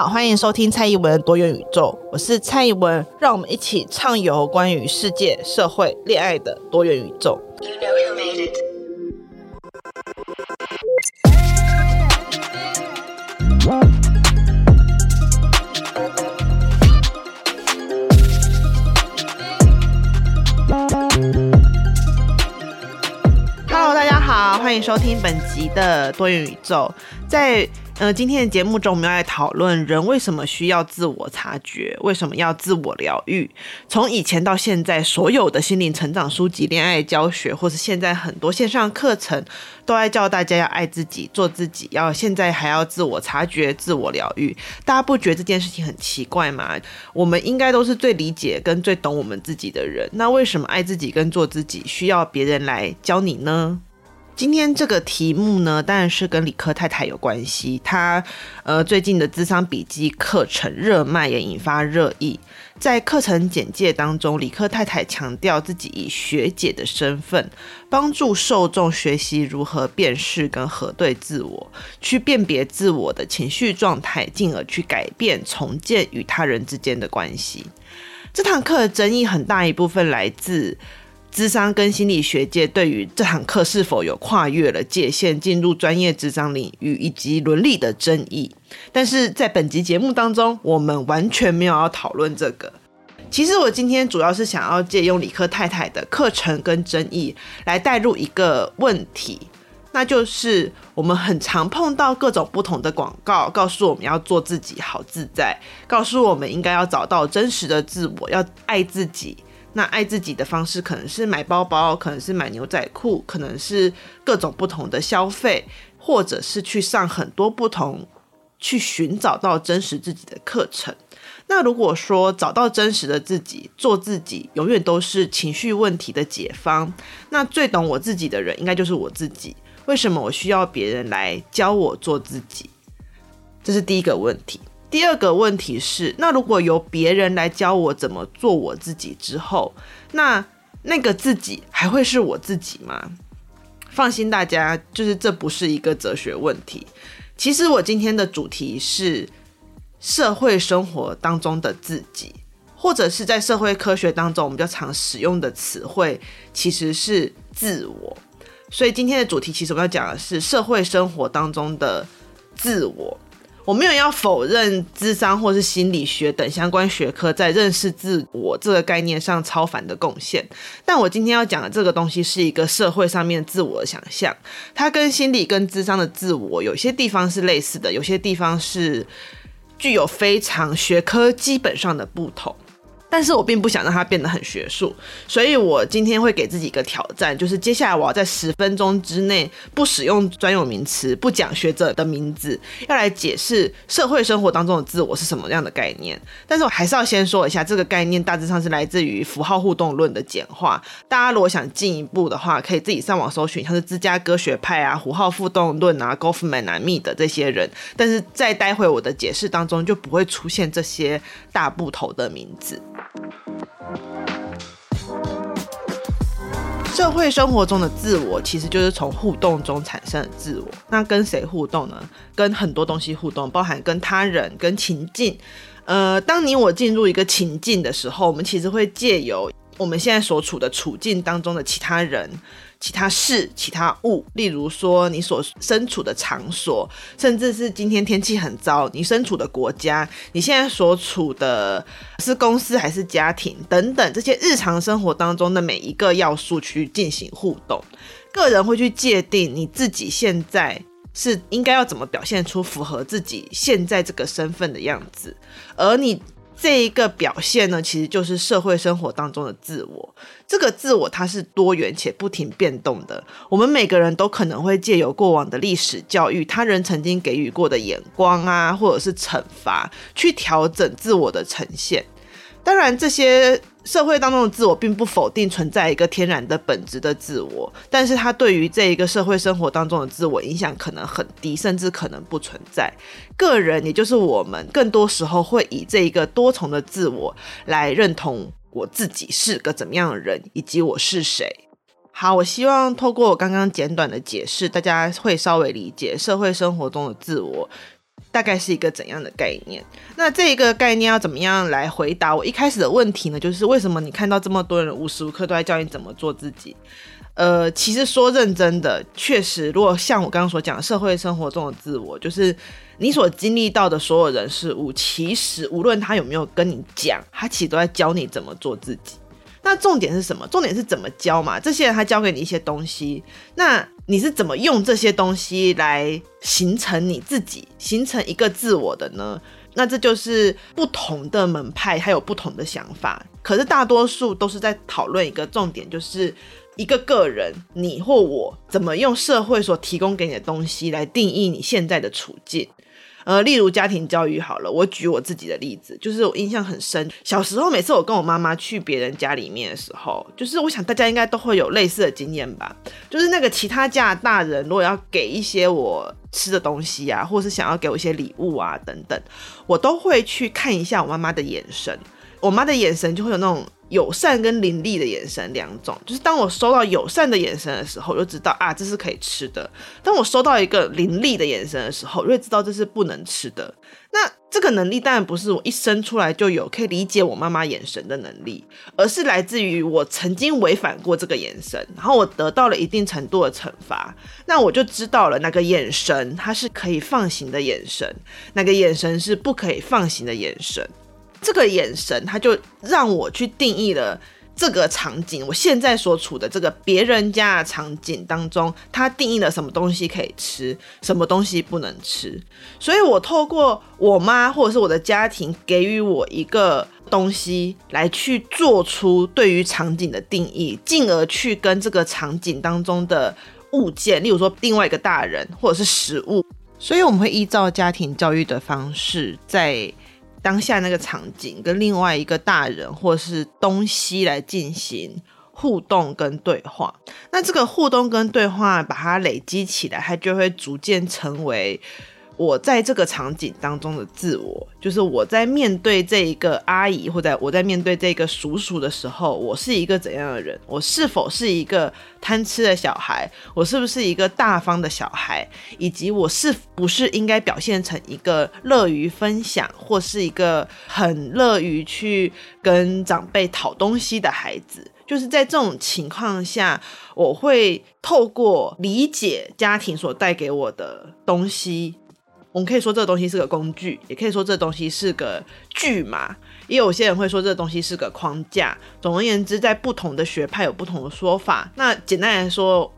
好，欢迎收听蔡宜文多元宇宙，我是蔡宜文，让我们一起畅游关于世界、社会、恋爱的多元宇宙。You know Hello，大家好，欢迎收听本集的多元宇宙，在。呃，今天的节目中，我们要来讨论人为什么需要自我察觉，为什么要自我疗愈。从以前到现在，所有的心灵成长书籍、恋爱教学，或是现在很多线上课程，都在教大家要爱自己、做自己。要现在还要自我察觉、自我疗愈，大家不觉得这件事情很奇怪吗？我们应该都是最理解跟最懂我们自己的人，那为什么爱自己跟做自己需要别人来教你呢？今天这个题目呢，当然是跟理科太太有关系。她呃最近的智商笔记课程热卖，也引发热议。在课程简介当中，理科太太强调自己以学姐的身份，帮助受众学习如何辨识跟核对自我，去辨别自我的情绪状态，进而去改变、重建与他人之间的关系。这堂课的争议很大一部分来自。智商跟心理学界对于这堂课是否有跨越了界限，进入专业智商领域以及伦理的争议，但是在本集节目当中，我们完全没有要讨论这个。其实我今天主要是想要借用理科太太的课程跟争议来带入一个问题，那就是我们很常碰到各种不同的广告，告诉我们要做自己好自在，告诉我们应该要找到真实的自我，要爱自己。那爱自己的方式可能是买包包，可能是买牛仔裤，可能是各种不同的消费，或者是去上很多不同去寻找到真实自己的课程。那如果说找到真实的自己，做自己，永远都是情绪问题的解方。那最懂我自己的人，应该就是我自己。为什么我需要别人来教我做自己？这是第一个问题。第二个问题是，那如果由别人来教我怎么做我自己之后，那那个自己还会是我自己吗？放心，大家，就是这不是一个哲学问题。其实我今天的主题是社会生活当中的自己，或者是在社会科学当中我们比较常使用的词汇，其实是自我。所以今天的主题其实我们要讲的是社会生活当中的自我。我没有要否认智商或是心理学等相关学科在认识自我这个概念上超凡的贡献，但我今天要讲的这个东西是一个社会上面自我的想象，它跟心理跟智商的自我有些地方是类似的，有些地方是具有非常学科基本上的不同。但是我并不想让它变得很学术，所以我今天会给自己一个挑战，就是接下来我要在十分钟之内不使用专有名词，不讲学者的名字，要来解释社会生活当中的自我是什么样的概念。但是我还是要先说一下，这个概念大致上是来自于符号互动论的简化。大家如果想进一步的话，可以自己上网搜寻，像是芝加哥学派啊、符号互动论啊、Goffman 啊、密的这些人。但是在待会我的解释当中就不会出现这些大部头的名字。社会生活中的自我，其实就是从互动中产生的自我。那跟谁互动呢？跟很多东西互动，包含跟他人、跟情境。呃，当你我进入一个情境的时候，我们其实会借由我们现在所处的处境当中的其他人。其他事、其他物，例如说你所身处的场所，甚至是今天天气很糟，你身处的国家，你现在所处的是公司还是家庭等等，这些日常生活当中的每一个要素去进行互动，个人会去界定你自己现在是应该要怎么表现出符合自己现在这个身份的样子，而你。这一个表现呢，其实就是社会生活当中的自我。这个自我它是多元且不停变动的。我们每个人都可能会借由过往的历史教育、他人曾经给予过的眼光啊，或者是惩罚，去调整自我的呈现。当然，这些社会当中的自我并不否定存在一个天然的本质的自我，但是它对于这一个社会生活当中的自我影响可能很低，甚至可能不存在。个人，也就是我们，更多时候会以这一个多重的自我来认同我自己是个怎么样的人，以及我是谁。好，我希望透过我刚刚简短的解释，大家会稍微理解社会生活中的自我。大概是一个怎样的概念？那这一个概念要怎么样来回答我一开始的问题呢？就是为什么你看到这么多人无时无刻都在教你怎么做自己？呃，其实说认真的，确实，如果像我刚刚所讲，社会生活中的自我，就是你所经历到的所有人事物，其实无论他有没有跟你讲，他其实都在教你怎么做自己。那重点是什么？重点是怎么教嘛？这些人他教给你一些东西，那你是怎么用这些东西来形成你自己，形成一个自我的呢？那这就是不同的门派，他有不同的想法。可是大多数都是在讨论一个重点，就是一个个人，你或我怎么用社会所提供给你的东西来定义你现在的处境。呃，例如家庭教育好了，我举我自己的例子，就是我印象很深。小时候，每次我跟我妈妈去别人家里面的时候，就是我想大家应该都会有类似的经验吧。就是那个其他家的大人，如果要给一些我吃的东西啊，或是想要给我一些礼物啊等等，我都会去看一下我妈妈的眼神。我妈的眼神就会有那种。友善跟凌厉的眼神两种，就是当我收到友善的眼神的时候，就知道啊，这是可以吃的；当我收到一个凌厉的眼神的时候，就会知道这是不能吃的。那这个能力当然不是我一生出来就有可以理解我妈妈眼神的能力，而是来自于我曾经违反过这个眼神，然后我得到了一定程度的惩罚，那我就知道了哪个眼神它是可以放行的眼神，哪个眼神是不可以放行的眼神。这个眼神，他就让我去定义了这个场景。我现在所处的这个别人家的场景当中，他定义了什么东西可以吃，什么东西不能吃。所以，我透过我妈或者是我的家庭给予我一个东西，来去做出对于场景的定义，进而去跟这个场景当中的物件，例如说另外一个大人或者是食物。所以，我们会依照家庭教育的方式在。当下那个场景跟另外一个大人或是东西来进行互动跟对话，那这个互动跟对话把它累积起来，它就会逐渐成为。我在这个场景当中的自我，就是我在面对这一个阿姨，或者我在面对这个叔叔的时候，我是一个怎样的人？我是否是一个贪吃的小孩？我是不是一个大方的小孩？以及我是不是应该表现成一个乐于分享，或是一个很乐于去跟长辈讨东西的孩子？就是在这种情况下，我会透过理解家庭所带给我的东西。我们可以说这个东西是个工具，也可以说这个东西是个剧嘛，也有些人会说这个东西是个框架。总而言之，在不同的学派有不同的说法。那简单来说，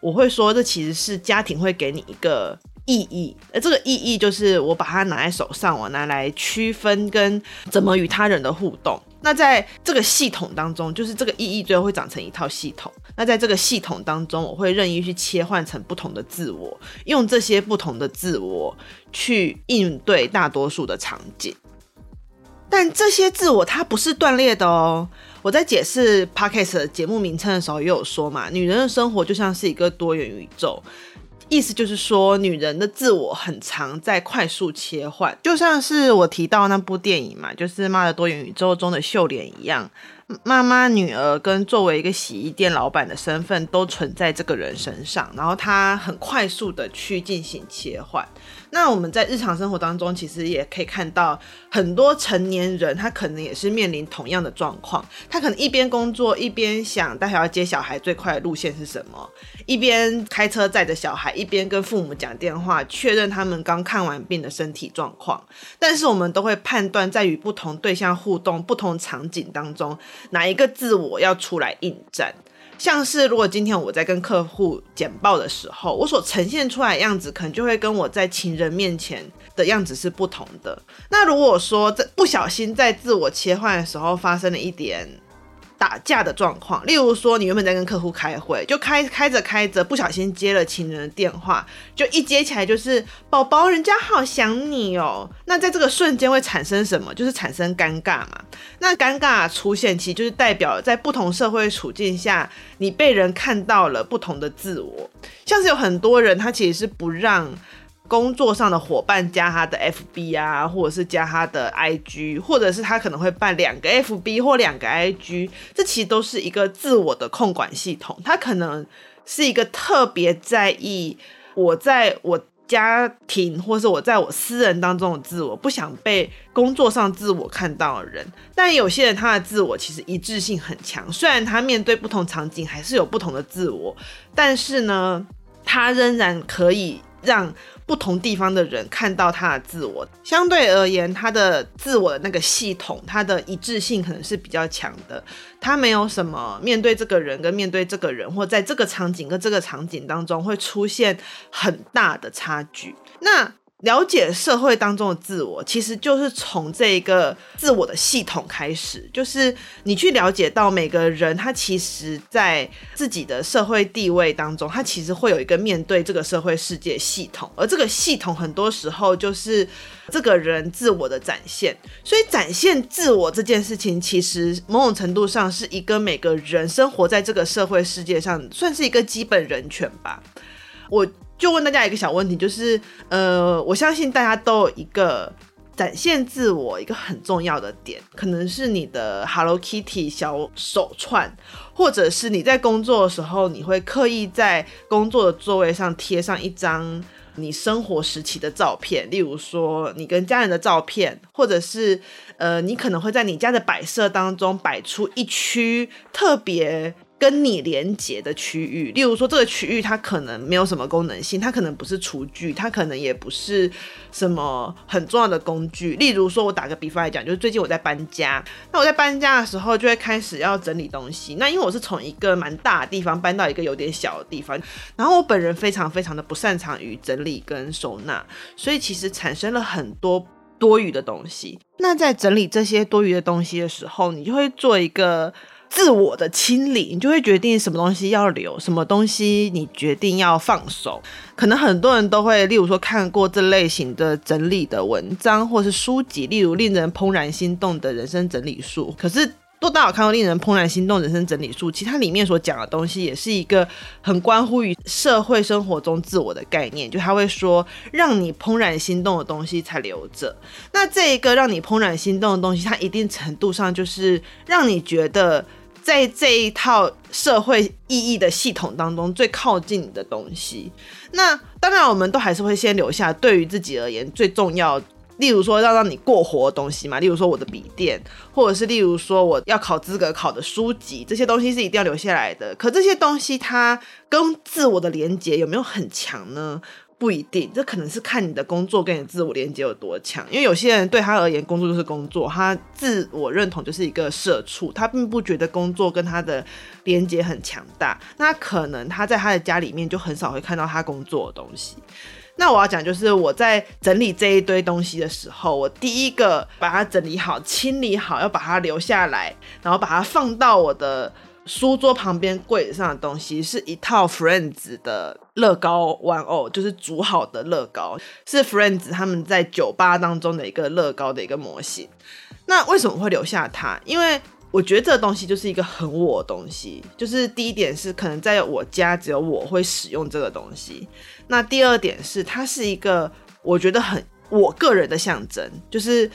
我会说这其实是家庭会给你一个意义，而这个意义就是我把它拿在手上，我拿来区分跟怎么与他人的互动。那在这个系统当中，就是这个意义最后会长成一套系统。那在这个系统当中，我会任意去切换成不同的自我，用这些不同的自我去应对大多数的场景。但这些自我它不是断裂的哦。我在解释 Podcast 的节目名称的时候也有说嘛，女人的生活就像是一个多元宇宙。意思就是说，女人的自我很常在快速切换，就像是我提到那部电影嘛，就是《妈的多元宇宙》中的秀莲一样。妈妈、女儿跟作为一个洗衣店老板的身份都存在这个人身上，然后他很快速的去进行切换。那我们在日常生活当中，其实也可以看到很多成年人，他可能也是面临同样的状况。他可能一边工作，一边想待会要接小孩最快的路线是什么，一边开车载着小孩，一边跟父母讲电话确认他们刚看完病的身体状况。但是我们都会判断，在与不同对象互动、不同场景当中。哪一个自我要出来应战？像是如果今天我在跟客户简报的时候，我所呈现出来的样子，可能就会跟我在情人面前的样子是不同的。那如果说在不小心在自我切换的时候发生了一点打架的状况，例如说你原本在跟客户开会，就开开着开着，不小心接了情人的电话，就一接起来就是宝宝，人家好想你哦。那在这个瞬间会产生什么？就是产生尴尬嘛。那尴尬出现，其实就是代表在不同社会处境下，你被人看到了不同的自我。像是有很多人，他其实是不让。工作上的伙伴加他的 FB 啊，或者是加他的 IG，或者是他可能会办两个 FB 或两个 IG，这其实都是一个自我的控管系统。他可能是一个特别在意我在我家庭或是我在我私人当中的自我，不想被工作上自我看到的人。但有些人他的自我其实一致性很强，虽然他面对不同场景还是有不同的自我，但是呢，他仍然可以让。不同地方的人看到他的自我，相对而言，他的自我的那个系统，他的一致性可能是比较强的。他没有什么面对这个人跟面对这个人，或在这个场景跟这个场景当中会出现很大的差距。那了解社会当中的自我，其实就是从这一个自我的系统开始，就是你去了解到每个人他其实在自己的社会地位当中，他其实会有一个面对这个社会世界系统，而这个系统很多时候就是这个人自我的展现。所以展现自我这件事情，其实某种程度上是一个每个人生活在这个社会世界上，算是一个基本人权吧。我。就问大家一个小问题，就是，呃，我相信大家都有一个展现自我一个很重要的点，可能是你的 Hello Kitty 小手串，或者是你在工作的时候，你会刻意在工作的座位上贴上一张你生活时期的照片，例如说你跟家人的照片，或者是，呃，你可能会在你家的摆设当中摆出一区特别。跟你连接的区域，例如说这个区域它可能没有什么功能性，它可能不是厨具，它可能也不是什么很重要的工具。例如说，我打个比方来讲，就是最近我在搬家，那我在搬家的时候就会开始要整理东西。那因为我是从一个蛮大的地方搬到一个有点小的地方，然后我本人非常非常的不擅长于整理跟收纳，所以其实产生了很多多余的东西。那在整理这些多余的东西的时候，你就会做一个。自我的清理，你就会决定什么东西要留，什么东西你决定要放手。可能很多人都会，例如说看过这类型的整理的文章或是书籍，例如令人怦然心动的人生整理术。可是多大有看过令人怦然心动人生整理术？其实它里面所讲的东西也是一个很关乎于社会生活中自我的概念，就他会说，让你怦然心动的东西才留着。那这一个让你怦然心动的东西，它一定程度上就是让你觉得。在这一套社会意义的系统当中，最靠近你的东西，那当然我们都还是会先留下对于自己而言最重要，例如说要让你过活的东西嘛，例如说我的笔电，或者是例如说我要考资格考的书籍，这些东西是一定要留下来的。可这些东西它跟自我的连接有没有很强呢？不一定，这可能是看你的工作跟你自我连接有多强。因为有些人对他而言，工作就是工作，他自我认同就是一个社畜，他并不觉得工作跟他的连接很强大。那可能他在他的家里面就很少会看到他工作的东西。那我要讲就是我在整理这一堆东西的时候，我第一个把它整理好、清理好，要把它留下来，然后把它放到我的。书桌旁边柜子上的东西是一套 Friends 的乐高玩偶，就是组好的乐高，是 Friends 他们在酒吧当中的一个乐高的一个模型。那为什么会留下它？因为我觉得这个东西就是一个很我的东西。就是第一点是可能在我家只有我会使用这个东西。那第二点是它是一个我觉得很我个人的象征，就是。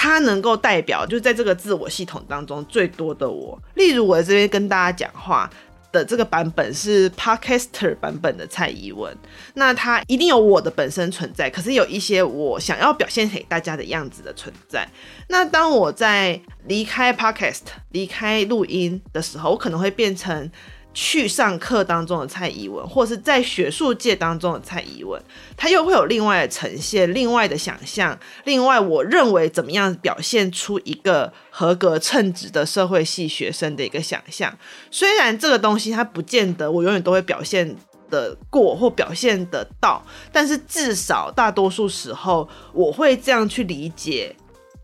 它能够代表，就在这个自我系统当中最多的我。例如，我在这边跟大家讲话的这个版本是 Podcaster 版本的蔡依文，那它一定有我的本身存在，可是有一些我想要表现给大家的样子的存在。那当我在离开 Podcast、离开录音的时候，我可能会变成去上课当中的蔡宜文，或是在学术界当中的蔡宜文，他又会有另外的呈现、另外的想象。另外，我认为怎么样表现出一个合格称职的社会系学生的一个想象。虽然这个东西它不见得我永远都会表现得过或表现得到，但是至少大多数时候我会这样去理解。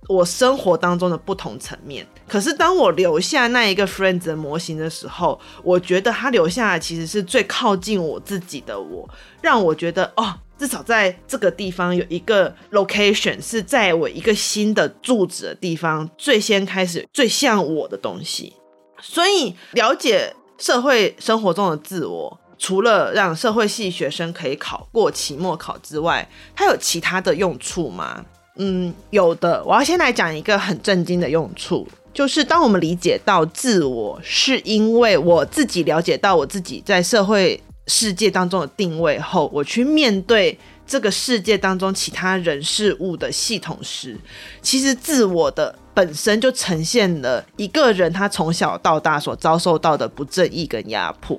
我生活当中的不同层面，可是当我留下那一个 Friends 的模型的时候，我觉得他留下的其实是最靠近我自己的我，让我觉得哦，至少在这个地方有一个 location 是在我一个新的住址的地方，最先开始最像我的东西。所以了解社会生活中的自我，除了让社会系学生可以考过期末考之外，它有其他的用处吗？嗯，有的。我要先来讲一个很震惊的用处，就是当我们理解到自我，是因为我自己了解到我自己在社会世界当中的定位后，我去面对这个世界当中其他人事物的系统时，其实自我的本身就呈现了一个人他从小到大所遭受到的不正义跟压迫。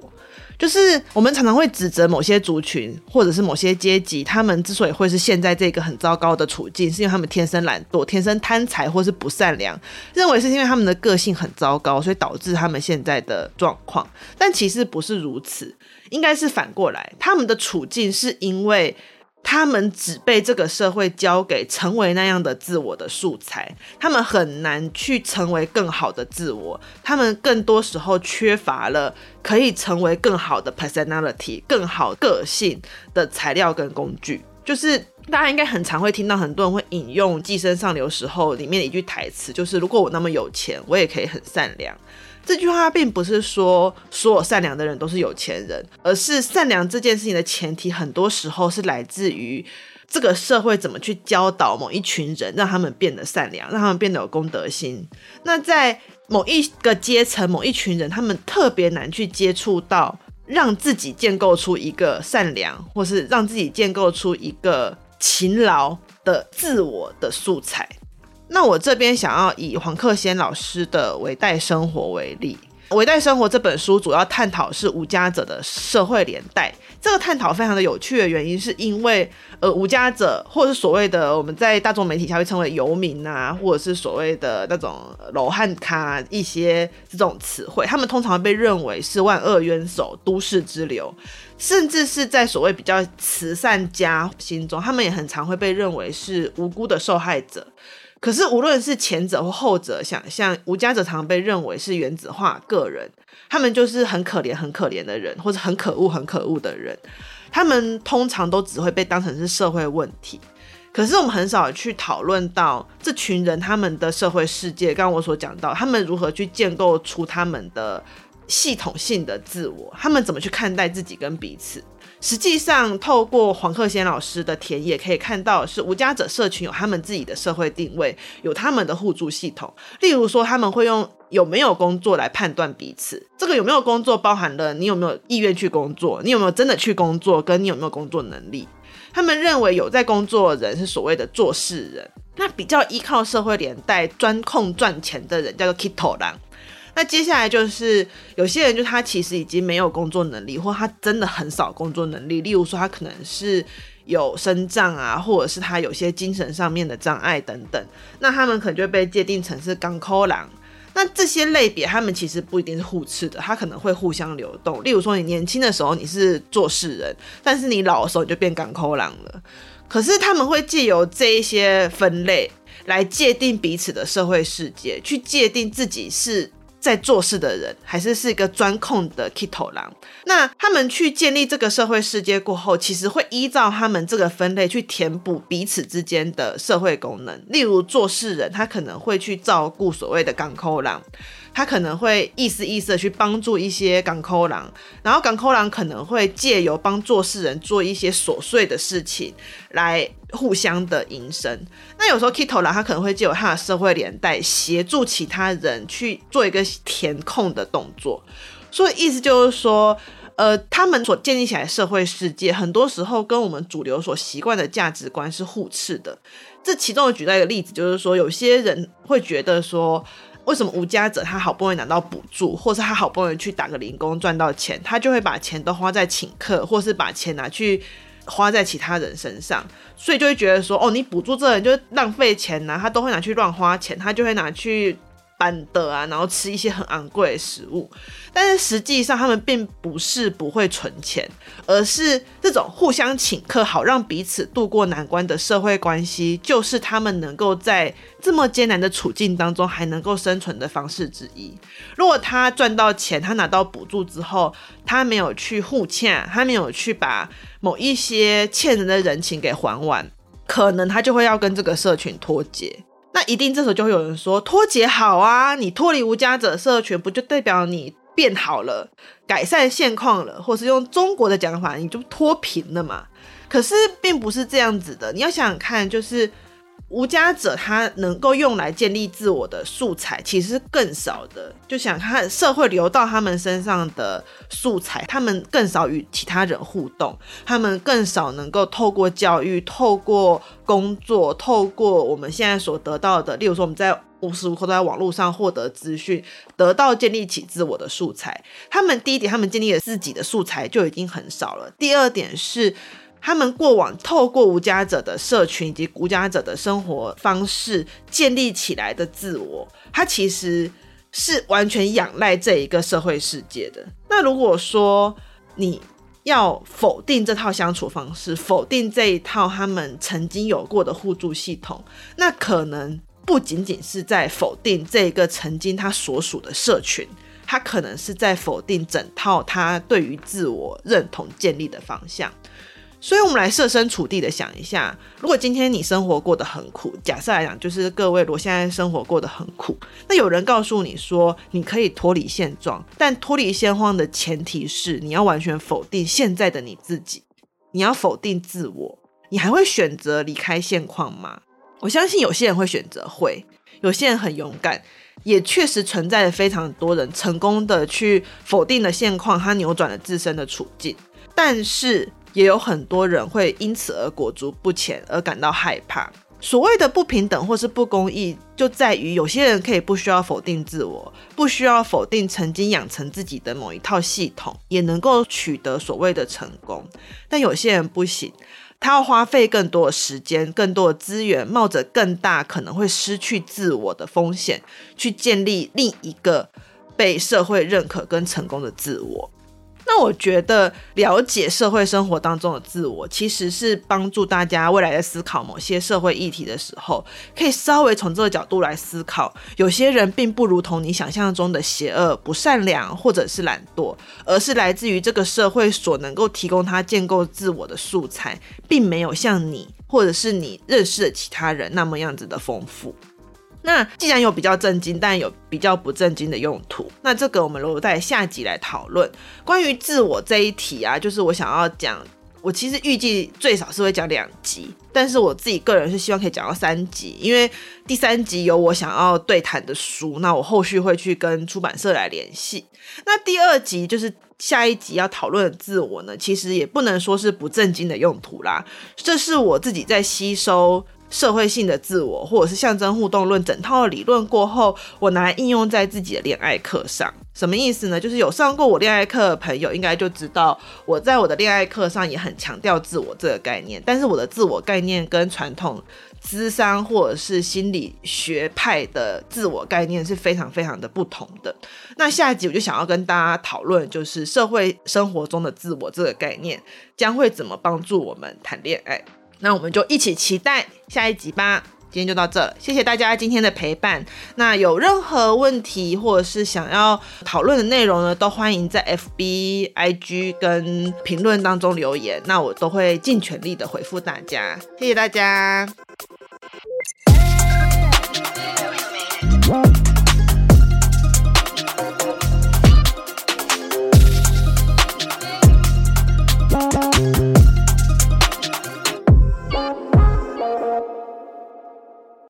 就是我们常常会指责某些族群或者是某些阶级，他们之所以会是现在这个很糟糕的处境，是因为他们天生懒惰、天生贪财或是不善良，认为是因为他们的个性很糟糕，所以导致他们现在的状况。但其实不是如此，应该是反过来，他们的处境是因为。他们只被这个社会交给成为那样的自我的素材，他们很难去成为更好的自我。他们更多时候缺乏了可以成为更好的 personality、更好个性的材料跟工具。就是大家应该很常会听到很多人会引用《寄生上流》时候里面的一句台词，就是“如果我那么有钱，我也可以很善良。”这句话并不是说所有善良的人都是有钱人，而是善良这件事情的前提，很多时候是来自于这个社会怎么去教导某一群人，让他们变得善良，让他们变得有公德心。那在某一个阶层、某一群人，他们特别难去接触到，让自己建构出一个善良，或是让自己建构出一个勤劳的自我的素材。那我这边想要以黄克先老师的《微带生活》为例，《微带生活》这本书主要探讨是无家者的社会连带。这个探讨非常的有趣的原因，是因为呃，无家者或者是所谓的我们在大众媒体下会称为游民啊，或者是所谓的那种罗汉咖一些这种词汇，他们通常被认为是万恶冤首、都市之流，甚至是在所谓比较慈善家心中，他们也很常会被认为是无辜的受害者。可是，无论是前者或后者，想象无家者常被认为是原子化个人，他们就是很可怜、很可怜的人，或者很可恶、很可恶的人。他们通常都只会被当成是社会问题。可是，我们很少去讨论到这群人他们的社会世界。刚刚我所讲到，他们如何去建构出他们的系统性的自我，他们怎么去看待自己跟彼此。实际上，透过黄克先老师的田野可以看到，是无家者社群有他们自己的社会定位，有他们的互助系统。例如说，他们会用有没有工作来判断彼此。这个有没有工作，包含了你有没有意愿去工作，你有没有真的去工作，跟你有没有工作能力。他们认为有在工作的人是所谓的做事人，那比较依靠社会连带、专控赚钱的人叫做 Kito 郎。那接下来就是有些人，就他其实已经没有工作能力，或他真的很少工作能力。例如说，他可能是有身障啊，或者是他有些精神上面的障碍等等。那他们可能就被界定成是港口狼。那这些类别，他们其实不一定是互斥的，他可能会互相流动。例如说，你年轻的时候你是做事人，但是你老的时候你就变港口狼了。可是他们会借由这一些分类来界定彼此的社会世界，去界定自己是。在做事的人，还是是一个专控的 Kito 狼。那他们去建立这个社会世界过后，其实会依照他们这个分类去填补彼此之间的社会功能。例如做事人，他可能会去照顾所谓的港口狼。他可能会意思意思的去帮助一些港口狼，然后港口狼可能会借由帮做事人做一些琐碎的事情来互相的营生。那有时候 Kito 狼他可能会借由他的社会连带协助其他人去做一个填空的动作。所以意思就是说，呃，他们所建立起来的社会世界，很多时候跟我们主流所习惯的价值观是互斥的。这其中我举到一个例子，就是说有些人会觉得说。为什么无家者他好不容易拿到补助，或是他好不容易去打个零工赚到钱，他就会把钱都花在请客，或是把钱拿去花在其他人身上，所以就会觉得说，哦，你补助这人就是浪费钱呐、他都会拿去乱花钱，他就会拿去。办的啊，然后吃一些很昂贵的食物，但是实际上他们并不是不会存钱，而是这种互相请客，好让彼此度过难关的社会关系，就是他们能够在这么艰难的处境当中还能够生存的方式之一。如果他赚到钱，他拿到补助之后，他没有去互欠，他没有去把某一些欠人的人情给还完，可能他就会要跟这个社群脱节。那一定这时候就会有人说脱节好啊，你脱离无家者社群，不就代表你变好了，改善现况了，或是用中国的讲法，你就脱贫了嘛？可是并不是这样子的，你要想想看，就是。无家者他能够用来建立自我的素材其实更少的，就想看社会流到他们身上的素材，他们更少与其他人互动，他们更少能够透过教育、透过工作、透过我们现在所得到的，例如说我们在无时无刻都在网络上获得资讯，得到建立起自我的素材。他们第一点，他们建立了自己的素材就已经很少了。第二点是。他们过往透过无家者的社群以及无家者的生活方式建立起来的自我，他其实是完全仰赖这一个社会世界的。那如果说你要否定这套相处方式，否定这一套他们曾经有过的互助系统，那可能不仅仅是在否定这个曾经他所属的社群，他可能是在否定整套他对于自我认同建立的方向。所以，我们来设身处地的想一下，如果今天你生活过得很苦，假设来讲，就是各位，我现在生活过得很苦，那有人告诉你说，你可以脱离现状，但脱离现状的前提是你要完全否定现在的你自己，你要否定自我，你还会选择离开现况吗？我相信有些人会选择会，有些人很勇敢，也确实存在着非常多人成功的去否定了现况，他扭转了自身的处境，但是。也有很多人会因此而裹足不前，而感到害怕。所谓的不平等或是不公义，就在于有些人可以不需要否定自我，不需要否定曾经养成自己的某一套系统，也能够取得所谓的成功。但有些人不行，他要花费更多的时间、更多的资源，冒着更大可能会失去自我的风险，去建立另一个被社会认可跟成功的自我。那我觉得了解社会生活当中的自我，其实是帮助大家未来在思考某些社会议题的时候，可以稍微从这个角度来思考。有些人并不如同你想象中的邪恶、不善良，或者是懒惰，而是来自于这个社会所能够提供他建构自我的素材，并没有像你或者是你认识的其他人那么样子的丰富。那既然有比较正经，但有比较不正经的用途，那这个我们留在下集来讨论。关于自我这一题啊，就是我想要讲，我其实预计最少是会讲两集，但是我自己个人是希望可以讲到三集，因为第三集有我想要对谈的书，那我后续会去跟出版社来联系。那第二集就是下一集要讨论的自我呢，其实也不能说是不正经的用途啦，这是我自己在吸收。社会性的自我，或者是象征互动论整套的理论过后，我拿来应用在自己的恋爱课上。什么意思呢？就是有上过我恋爱课的朋友应该就知道，我在我的恋爱课上也很强调自我这个概念。但是我的自我概念跟传统智商或者是心理学派的自我概念是非常非常的不同的。那下一集我就想要跟大家讨论，就是社会生活中的自我这个概念将会怎么帮助我们谈恋爱。那我们就一起期待下一集吧。今天就到这谢谢大家今天的陪伴。那有任何问题或者是想要讨论的内容呢都欢迎在 fbig 跟评论当中留言那我都会尽全力的回复大家。谢谢大家。